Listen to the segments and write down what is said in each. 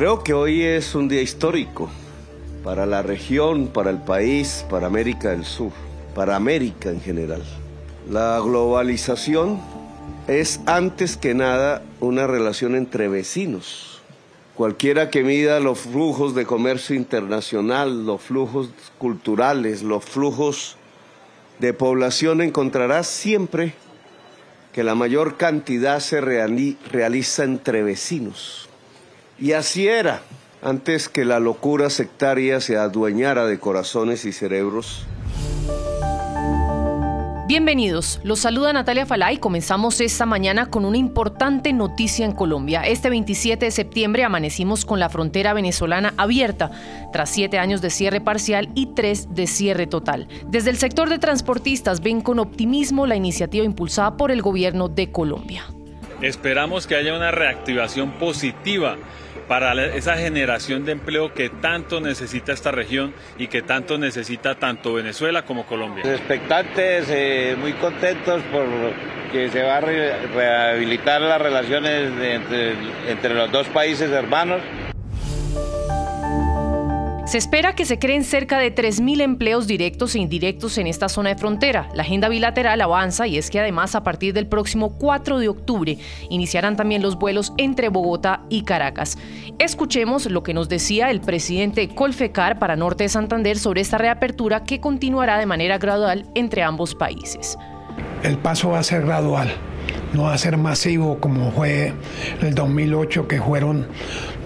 Creo que hoy es un día histórico para la región, para el país, para América del Sur, para América en general. La globalización es antes que nada una relación entre vecinos. Cualquiera que mida los flujos de comercio internacional, los flujos culturales, los flujos de población, encontrará siempre que la mayor cantidad se realiza entre vecinos. Y así era antes que la locura sectaria se adueñara de corazones y cerebros. Bienvenidos, los saluda Natalia Falay. Comenzamos esta mañana con una importante noticia en Colombia. Este 27 de septiembre amanecimos con la frontera venezolana abierta, tras siete años de cierre parcial y tres de cierre total. Desde el sector de transportistas ven con optimismo la iniciativa impulsada por el gobierno de Colombia. Esperamos que haya una reactivación positiva para esa generación de empleo que tanto necesita esta región y que tanto necesita tanto Venezuela como Colombia. Expectantes, eh, muy contentos por que se va a rehabilitar las relaciones entre, entre los dos países hermanos. Se espera que se creen cerca de 3.000 empleos directos e indirectos en esta zona de frontera. La agenda bilateral avanza y es que además a partir del próximo 4 de octubre iniciarán también los vuelos entre Bogotá y Caracas. Escuchemos lo que nos decía el presidente Colfecar para Norte de Santander sobre esta reapertura que continuará de manera gradual entre ambos países. El paso va a ser gradual no va a ser masivo como fue el 2008, que fueron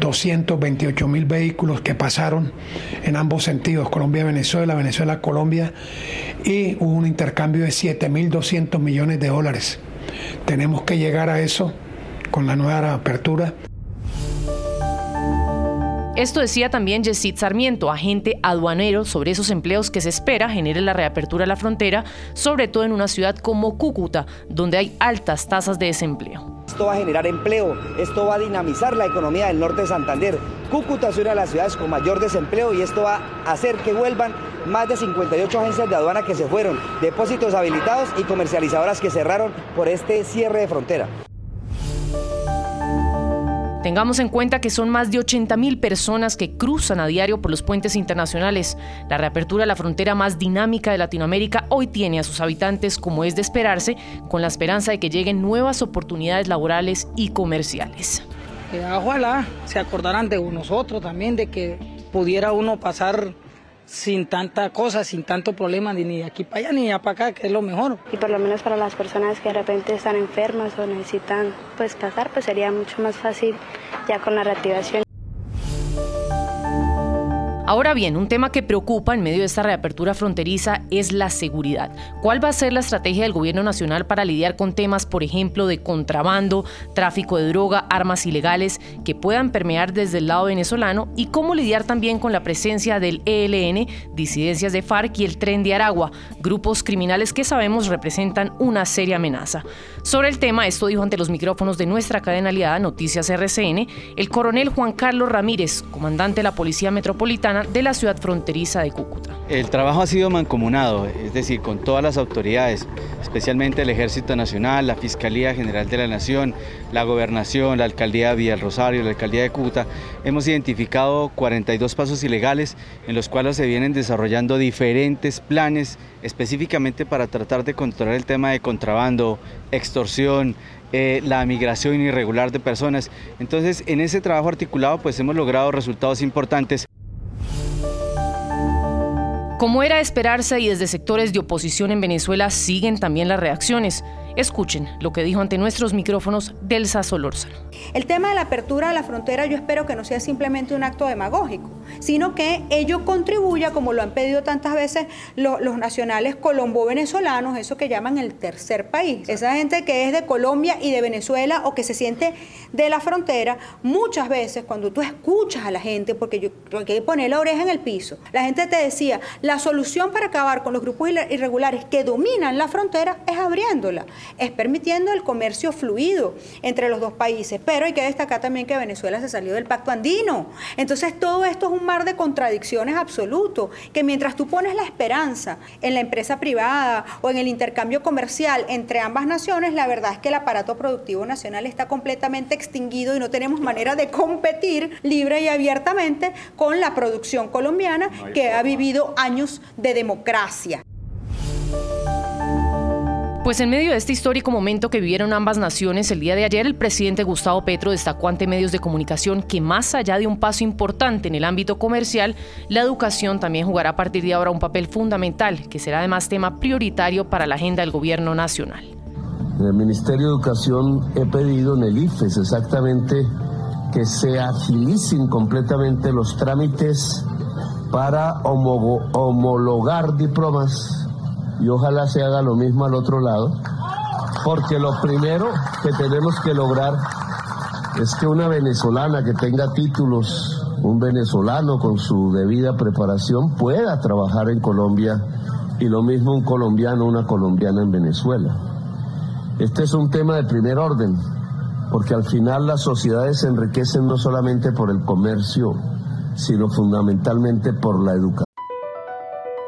228 mil vehículos que pasaron en ambos sentidos, Colombia-Venezuela, Venezuela-Colombia, y hubo un intercambio de 7.200 millones de dólares. Tenemos que llegar a eso con la nueva apertura. Esto decía también Yesid Sarmiento, agente aduanero, sobre esos empleos que se espera genere la reapertura de la frontera, sobre todo en una ciudad como Cúcuta, donde hay altas tasas de desempleo. Esto va a generar empleo, esto va a dinamizar la economía del norte de Santander. Cúcuta es una de las ciudades con mayor desempleo y esto va a hacer que vuelvan más de 58 agencias de aduana que se fueron, depósitos habilitados y comercializadoras que cerraron por este cierre de frontera. Tengamos en cuenta que son más de 80.000 personas que cruzan a diario por los puentes internacionales. La reapertura de la frontera más dinámica de Latinoamérica hoy tiene a sus habitantes, como es de esperarse, con la esperanza de que lleguen nuevas oportunidades laborales y comerciales. ojalá se acordaran de nosotros también, de que pudiera uno pasar sin tanta cosa, sin tanto problema, ni de aquí para allá ni allá para acá, que es lo mejor. Y por lo menos para las personas que de repente están enfermas o necesitan pues pasar, pues sería mucho más fácil ya con la reactivación. Ahora bien, un tema que preocupa en medio de esta reapertura fronteriza es la seguridad. ¿Cuál va a ser la estrategia del gobierno nacional para lidiar con temas, por ejemplo, de contrabando, tráfico de droga, armas ilegales que puedan permear desde el lado venezolano? ¿Y cómo lidiar también con la presencia del ELN, disidencias de FARC y el Tren de Aragua, grupos criminales que sabemos representan una seria amenaza? Sobre el tema, esto dijo ante los micrófonos de nuestra cadena aliada Noticias RCN, el coronel Juan Carlos Ramírez, comandante de la Policía Metropolitana de la ciudad fronteriza de Cúcuta. El trabajo ha sido mancomunado, es decir, con todas las autoridades, especialmente el Ejército Nacional, la Fiscalía General de la Nación, la Gobernación, la Alcaldía de Villa Rosario, la Alcaldía de Cúcuta. Hemos identificado 42 pasos ilegales en los cuales se vienen desarrollando diferentes planes específicamente para tratar de controlar el tema de contrabando, extorsión, eh, la migración irregular de personas. Entonces, en ese trabajo articulado, pues hemos logrado resultados importantes. Como era esperarse y desde sectores de oposición en Venezuela siguen también las reacciones. Escuchen lo que dijo ante nuestros micrófonos Delsa Solórzano. El tema de la apertura de la frontera yo espero que no sea simplemente un acto demagógico, sino que ello contribuya, como lo han pedido tantas veces los, nacionales colombo-venezolanos, eso que llaman el tercer país. Esa gente que es de Colombia y de Venezuela o que se siente de la frontera, muchas veces cuando tú escuchas a la gente, porque yo creo que hay que poner la oreja en el piso, la gente te decía, la solución para acabar con los grupos irregulares que dominan la frontera es abriéndola. Es permitiendo el comercio fluido entre los dos países. Pero hay que destacar también que Venezuela se salió del pacto andino. Entonces todo esto es un mar de contradicciones absoluto, que mientras tú pones la esperanza en la empresa privada o en el intercambio comercial entre ambas naciones, la verdad es que el aparato productivo nacional está completamente extinguido y no tenemos manera de competir libre y abiertamente con la producción colombiana que ha vivido años de democracia. Pues en medio de este histórico momento que vivieron ambas naciones, el día de ayer el presidente Gustavo Petro destacó ante medios de comunicación que más allá de un paso importante en el ámbito comercial, la educación también jugará a partir de ahora un papel fundamental, que será además tema prioritario para la agenda del gobierno nacional. En el Ministerio de Educación he pedido en el IFES exactamente que se agilicen completamente los trámites para homologar diplomas y ojalá se haga lo mismo al otro lado, porque lo primero que tenemos que lograr es que una venezolana que tenga títulos, un venezolano con su debida preparación pueda trabajar en Colombia y lo mismo un colombiano, una colombiana en Venezuela. Este es un tema de primer orden, porque al final las sociedades se enriquecen no solamente por el comercio, sino fundamentalmente por la educación.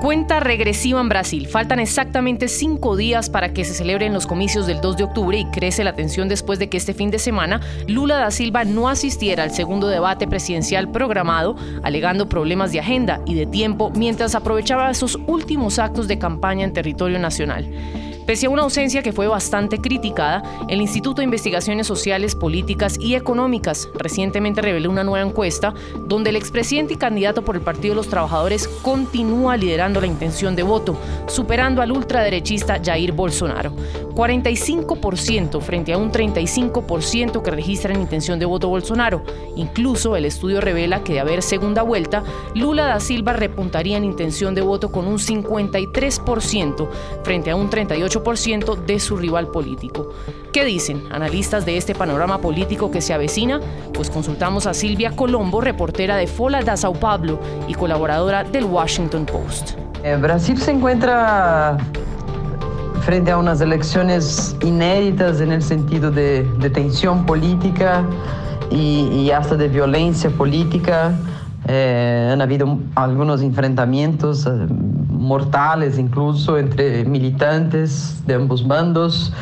Cuenta regresiva en Brasil. Faltan exactamente cinco días para que se celebren los comicios del 2 de octubre y crece la tensión después de que este fin de semana Lula da Silva no asistiera al segundo debate presidencial programado, alegando problemas de agenda y de tiempo mientras aprovechaba esos últimos actos de campaña en territorio nacional. Pese a una ausencia que fue bastante criticada, el Instituto de Investigaciones Sociales, Políticas y Económicas recientemente reveló una nueva encuesta donde el expresidente y candidato por el Partido de los Trabajadores continúa liderando la intención de voto, superando al ultraderechista Jair Bolsonaro. 45% frente a un 35% que registra en intención de voto Bolsonaro. Incluso el estudio revela que de haber segunda vuelta, Lula da Silva repuntaría en intención de voto con un 53% frente a un 38% de su rival político. ¿Qué dicen analistas de este panorama político que se avecina? Pues consultamos a Silvia Colombo, reportera de Fola da Sao Paulo y colaboradora del Washington Post. Eh, Brasil se encuentra frente a unas elecciones inéditas en el sentido de, tensión política y, hasta de violencia política. Eh, han habido algunos enfrentamientos eh, mortales incluso entre militantes de ambos bandos,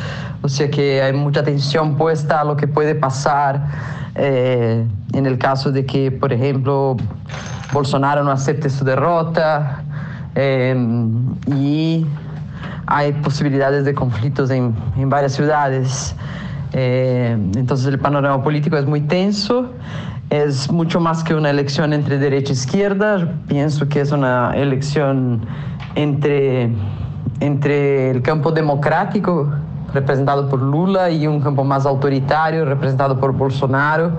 o sea que hay mucha tensión puesta a lo que puede pasar eh, en el caso de que, por ejemplo, Bolsonaro no acepte su derrota y hay posibilidades de conflictos en, en varias ciudades. Eh, entonces el panorama político es muy tenso, es mucho más que una elección entre derecha e izquierda, pienso que es una elección entre, entre el campo democrático representado por Lula y un campo más autoritario representado por Bolsonaro,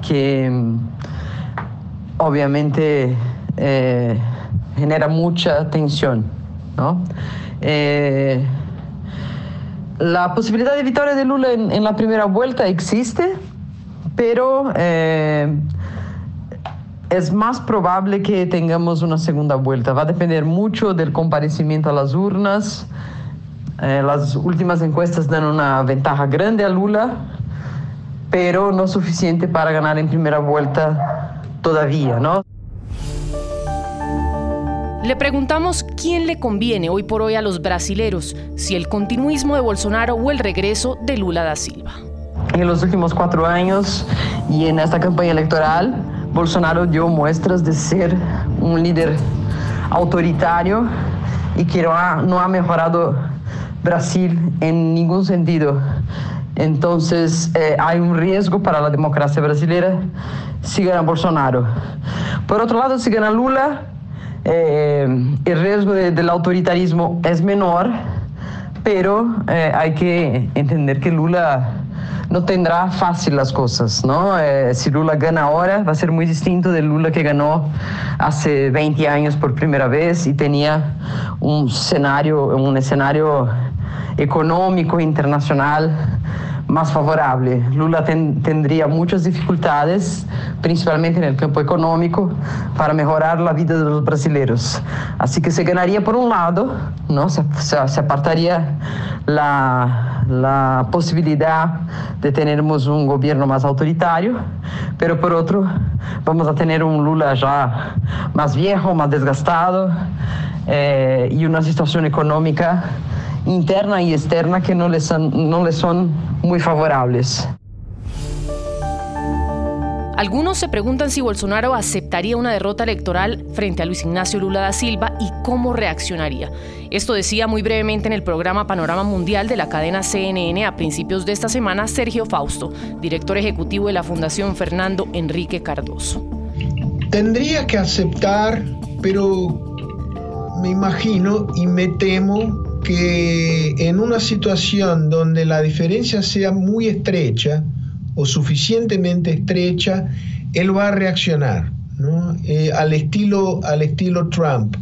que obviamente eh, genera mucha tensión. ¿no? Eh, la posibilidad de victoria de Lula en, la primera vuelta existe, pero eh, es más probable que tengamos una segunda vuelta. Va a depender mucho del comparecimiento a las urnas. Eh, las últimas encuestas dan una ventaja grande a Lula, pero no suficiente para ganar en primera vuelta todavía, ¿no? Le preguntamos quién le conviene hoy por hoy a los brasileros, si el continuismo de Bolsonaro o el regreso de Lula da Silva. En los últimos cuatro años y en esta campaña electoral, Bolsonaro dio muestras de ser un líder autoritario y que no ha, mejorado Brasil en ningún sentido. Entonces eh, hay un riesgo para la democracia brasileña si gana Bolsonaro. Por otro lado, si gana Lula, eh, el riesgo del autoritarismo es menor, pero eh, hay que entender que Lula no tendrá fácil las cosas, ¿no? Eh, si Lula gana ahora, va a ser muy distinto del Lula que ganó hace 20 años por primera vez y tenía un escenario, un escenario económico internacional más favorable. Lula tendría muchas dificultades, principalmente en el campo económico, para mejorar la vida de los brasileños. Así que se ganaría por un lado, ¿no? se, se, apartaría la, la, posibilidad de tener un gobierno más autoritario, pero por otro vamos a tener un Lula ya más viejo, más desgastado eh, y una situación económica interna y externa que no le son, no le son muy favorables. Algunos se preguntan si Bolsonaro aceptaría una derrota electoral frente a Luis Ignacio Lula da Silva y cómo reaccionaría. Esto decía muy brevemente en el programa Panorama Mundial de la cadena CNN a principios de esta semana Sergio Fausto, director ejecutivo de la Fundación Fernando Enrique Cardoso. Tendría que aceptar, pero me imagino y me temo que en una situación donde la diferencia sea muy estrecha o suficientemente estrecha, él va a reaccionar eh, al, estilo, al estilo Trump.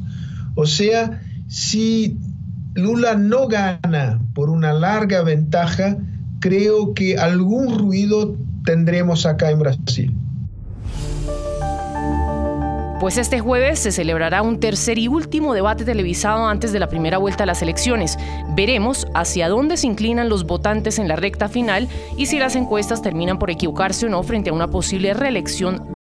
O sea, si Lula no gana por una larga ventaja, creo que algún ruido tendremos acá en Brasil. Pues este jueves se celebrará un tercer y último debate televisado antes de la primera vuelta a las elecciones. Veremos hacia dónde se inclinan los votantes en la recta final y si las encuestas terminan por equivocarse o no frente a una posible reelección.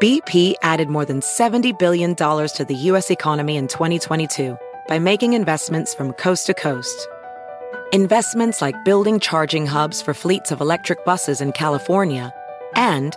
BP added more than 70 billion dollars to the US economy in 2022 by making investments from coast to coast. Investments like building charging hubs for fleets of electric buses in California and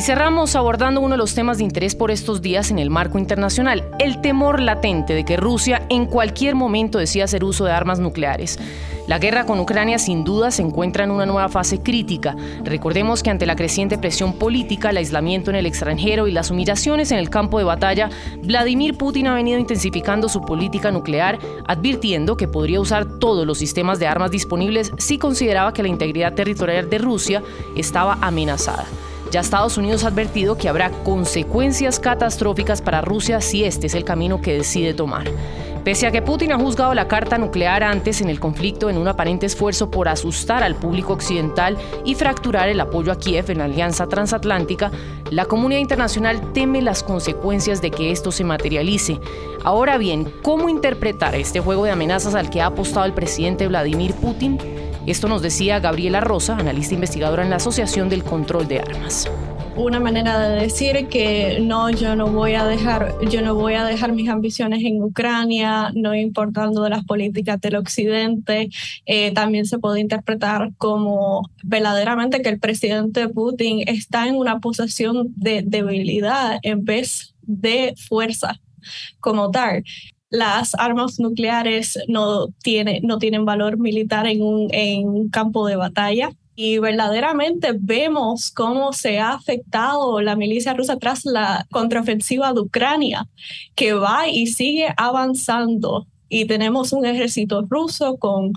Y cerramos abordando uno de los temas de interés por estos días en el marco internacional, el temor latente de que Rusia en cualquier momento decida hacer uso de armas nucleares. La guerra con Ucrania sin duda se encuentra en una nueva fase crítica. Recordemos que ante la creciente presión política, el aislamiento en el extranjero y las humillaciones en el campo de batalla, Vladimir Putin ha venido intensificando su política nuclear, advirtiendo que podría usar todos los sistemas de armas disponibles si consideraba que la integridad territorial de Rusia estaba amenazada. Ya Estados Unidos ha advertido que habrá consecuencias catastróficas para Rusia si este es el camino que decide tomar. Pese a que Putin ha juzgado la carta nuclear antes en el conflicto en un aparente esfuerzo por asustar al público occidental y fracturar el apoyo a Kiev en la alianza transatlántica, la comunidad internacional teme las consecuencias de que esto se materialice. Ahora bien, ¿cómo interpretar este juego de amenazas al que ha apostado el presidente Vladimir Putin? Esto nos decía Gabriela Rosa, analista investigadora en la Asociación del Control de Armas una manera de decir que no, yo no voy a dejar, yo no voy a dejar mis ambiciones en Ucrania, no importando de las políticas del Occidente. Eh, también se puede interpretar como verdaderamente que el presidente Putin está en una posición de debilidad en vez de fuerza como tal las armas nucleares no, tiene, no tienen valor militar en un, en campo de batalla. Y verdaderamente vemos cómo se ha afectado la milicia rusa tras la contraofensiva de Ucrania, que va y sigue avanzando. Y tenemos un ejército ruso con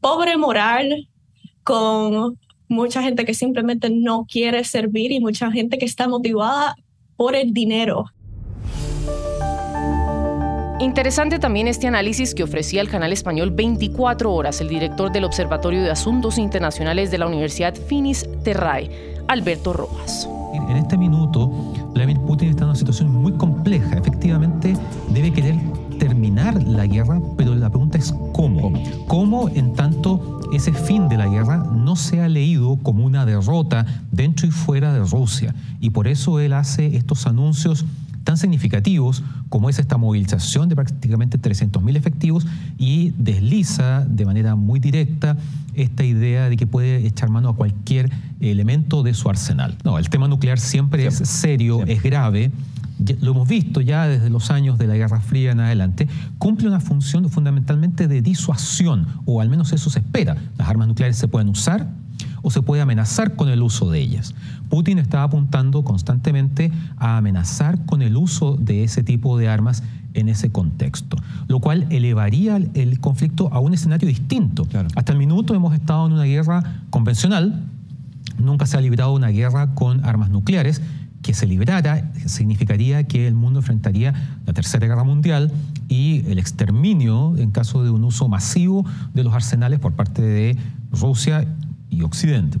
pobre moral, con mucha gente que simplemente no quiere servir y mucha gente que está motivada por el dinero. Interesante también este análisis que ofrecía el canal español 24 horas el director del Observatorio de Asuntos Internacionales de la Universidad Finis Terrae, Alberto Rojas. En este minuto, Vladimir Putin está en una situación muy compleja. Efectivamente, debe querer terminar la guerra, pero la pregunta es cómo. ¿Cómo en tanto ese fin de la guerra no se ha leído como una derrota dentro y fuera de Rusia? Y por eso él hace estos anuncios tan significativos como es esta movilización de prácticamente 300.000 efectivos y desliza de manera muy directa esta idea de que puede echar mano a cualquier elemento de su arsenal. No, el tema nuclear siempre, es serio, es grave lo hemos visto ya desde los años de la Guerra Fría en adelante, cumple una función fundamentalmente de disuasión, o al menos eso se espera. Las armas nucleares se pueden usar o se puede amenazar con el uso de ellas. Putin está apuntando constantemente a amenazar con el uso de ese tipo de armas en ese contexto, lo cual elevaría el conflicto a un escenario distinto. Hasta el minuto hemos estado en una guerra convencional, nunca se ha librado una guerra con armas nucleares, que se librara significaría que el mundo enfrentaría la Tercera Guerra Mundial y el exterminio en caso de un uso masivo de los arsenales por parte de Rusia y Occidente.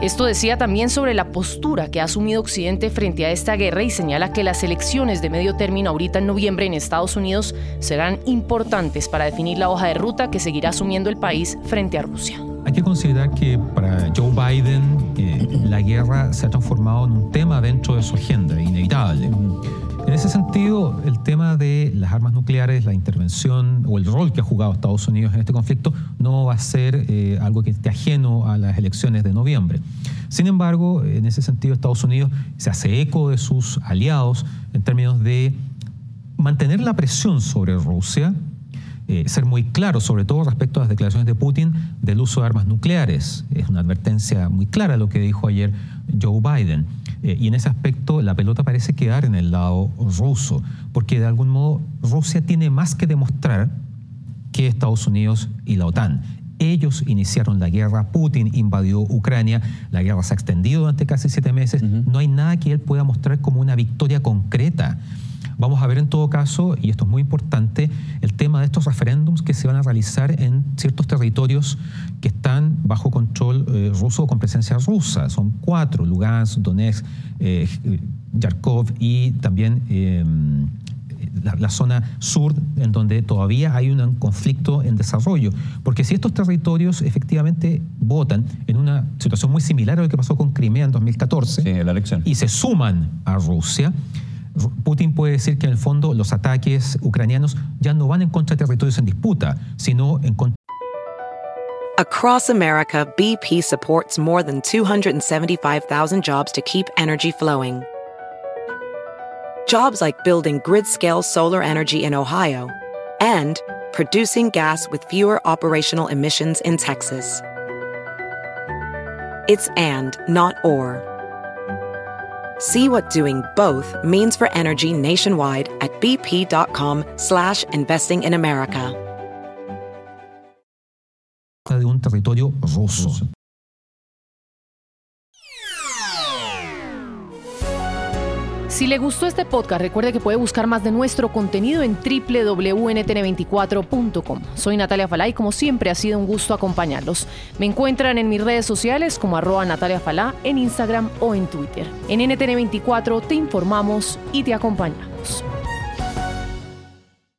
Esto decía también sobre la postura que ha asumido Occidente frente a esta guerra y señala que las elecciones de medio término ahorita en noviembre en Estados Unidos serán importantes para definir la hoja de ruta que seguirá asumiendo el país frente a Rusia. Hay que considerar que para Joe Biden eh, la guerra se ha transformado en un tema dentro de su agenda, inevitable. En ese sentido, el tema de las armas nucleares, la intervención o el rol que ha jugado Estados Unidos en este conflicto no va a ser eh, algo que esté ajeno a las elecciones de noviembre. Sin embargo, en ese sentido, Estados Unidos se hace eco de sus aliados en términos de mantener la presión sobre Rusia eh, ser muy claro, sobre todo respecto a las declaraciones de Putin del uso de armas nucleares. Es una advertencia muy clara lo que dijo ayer Joe Biden. Eh, y en ese aspecto la pelota parece quedar en el lado ruso, porque de algún modo Rusia tiene más que demostrar que Estados Unidos y la OTAN. Ellos iniciaron la guerra, Putin invadió Ucrania, la guerra se ha extendido durante casi siete meses, no hay nada que él pueda mostrar como una victoria concreta. Vamos a ver en todo caso, y esto es muy importante, el tema de estos referéndums que se van a realizar en ciertos territorios que están bajo control eh, ruso o con presencia rusa. Son cuatro, Lugansk, Donetsk, eh, Yarkov y también... Eh, la, zona sur, en donde todavía hay un conflicto en desarrollo. Porque si estos territorios efectivamente votan en una situación muy similar a lo que pasó con Crimea en 2014 la elección. y se suman a Rusia, Putin puede decir que en el fondo los ataques ucranianos ya no van en contra de territorios en disputa, sino en contra. Across America, BP supports more than 275,000 jobs to keep energy flowing. Jobs like building grid-scale solar energy in Ohio and producing gas with fewer operational emissions in Texas. It's and, not or. See what doing both means for energy nationwide at bp.com slash investing in America. De un territorio ruso. Si le gustó este podcast, recuerde que puede buscar más de nuestro contenido en www.ntn24.com. Soy Natalia Falá y como siempre ha sido un gusto acompañarlos. Me encuentran en mis redes sociales como arroba Natalia Falá en Instagram o en Twitter. En NTN24 te informamos y te acompañamos.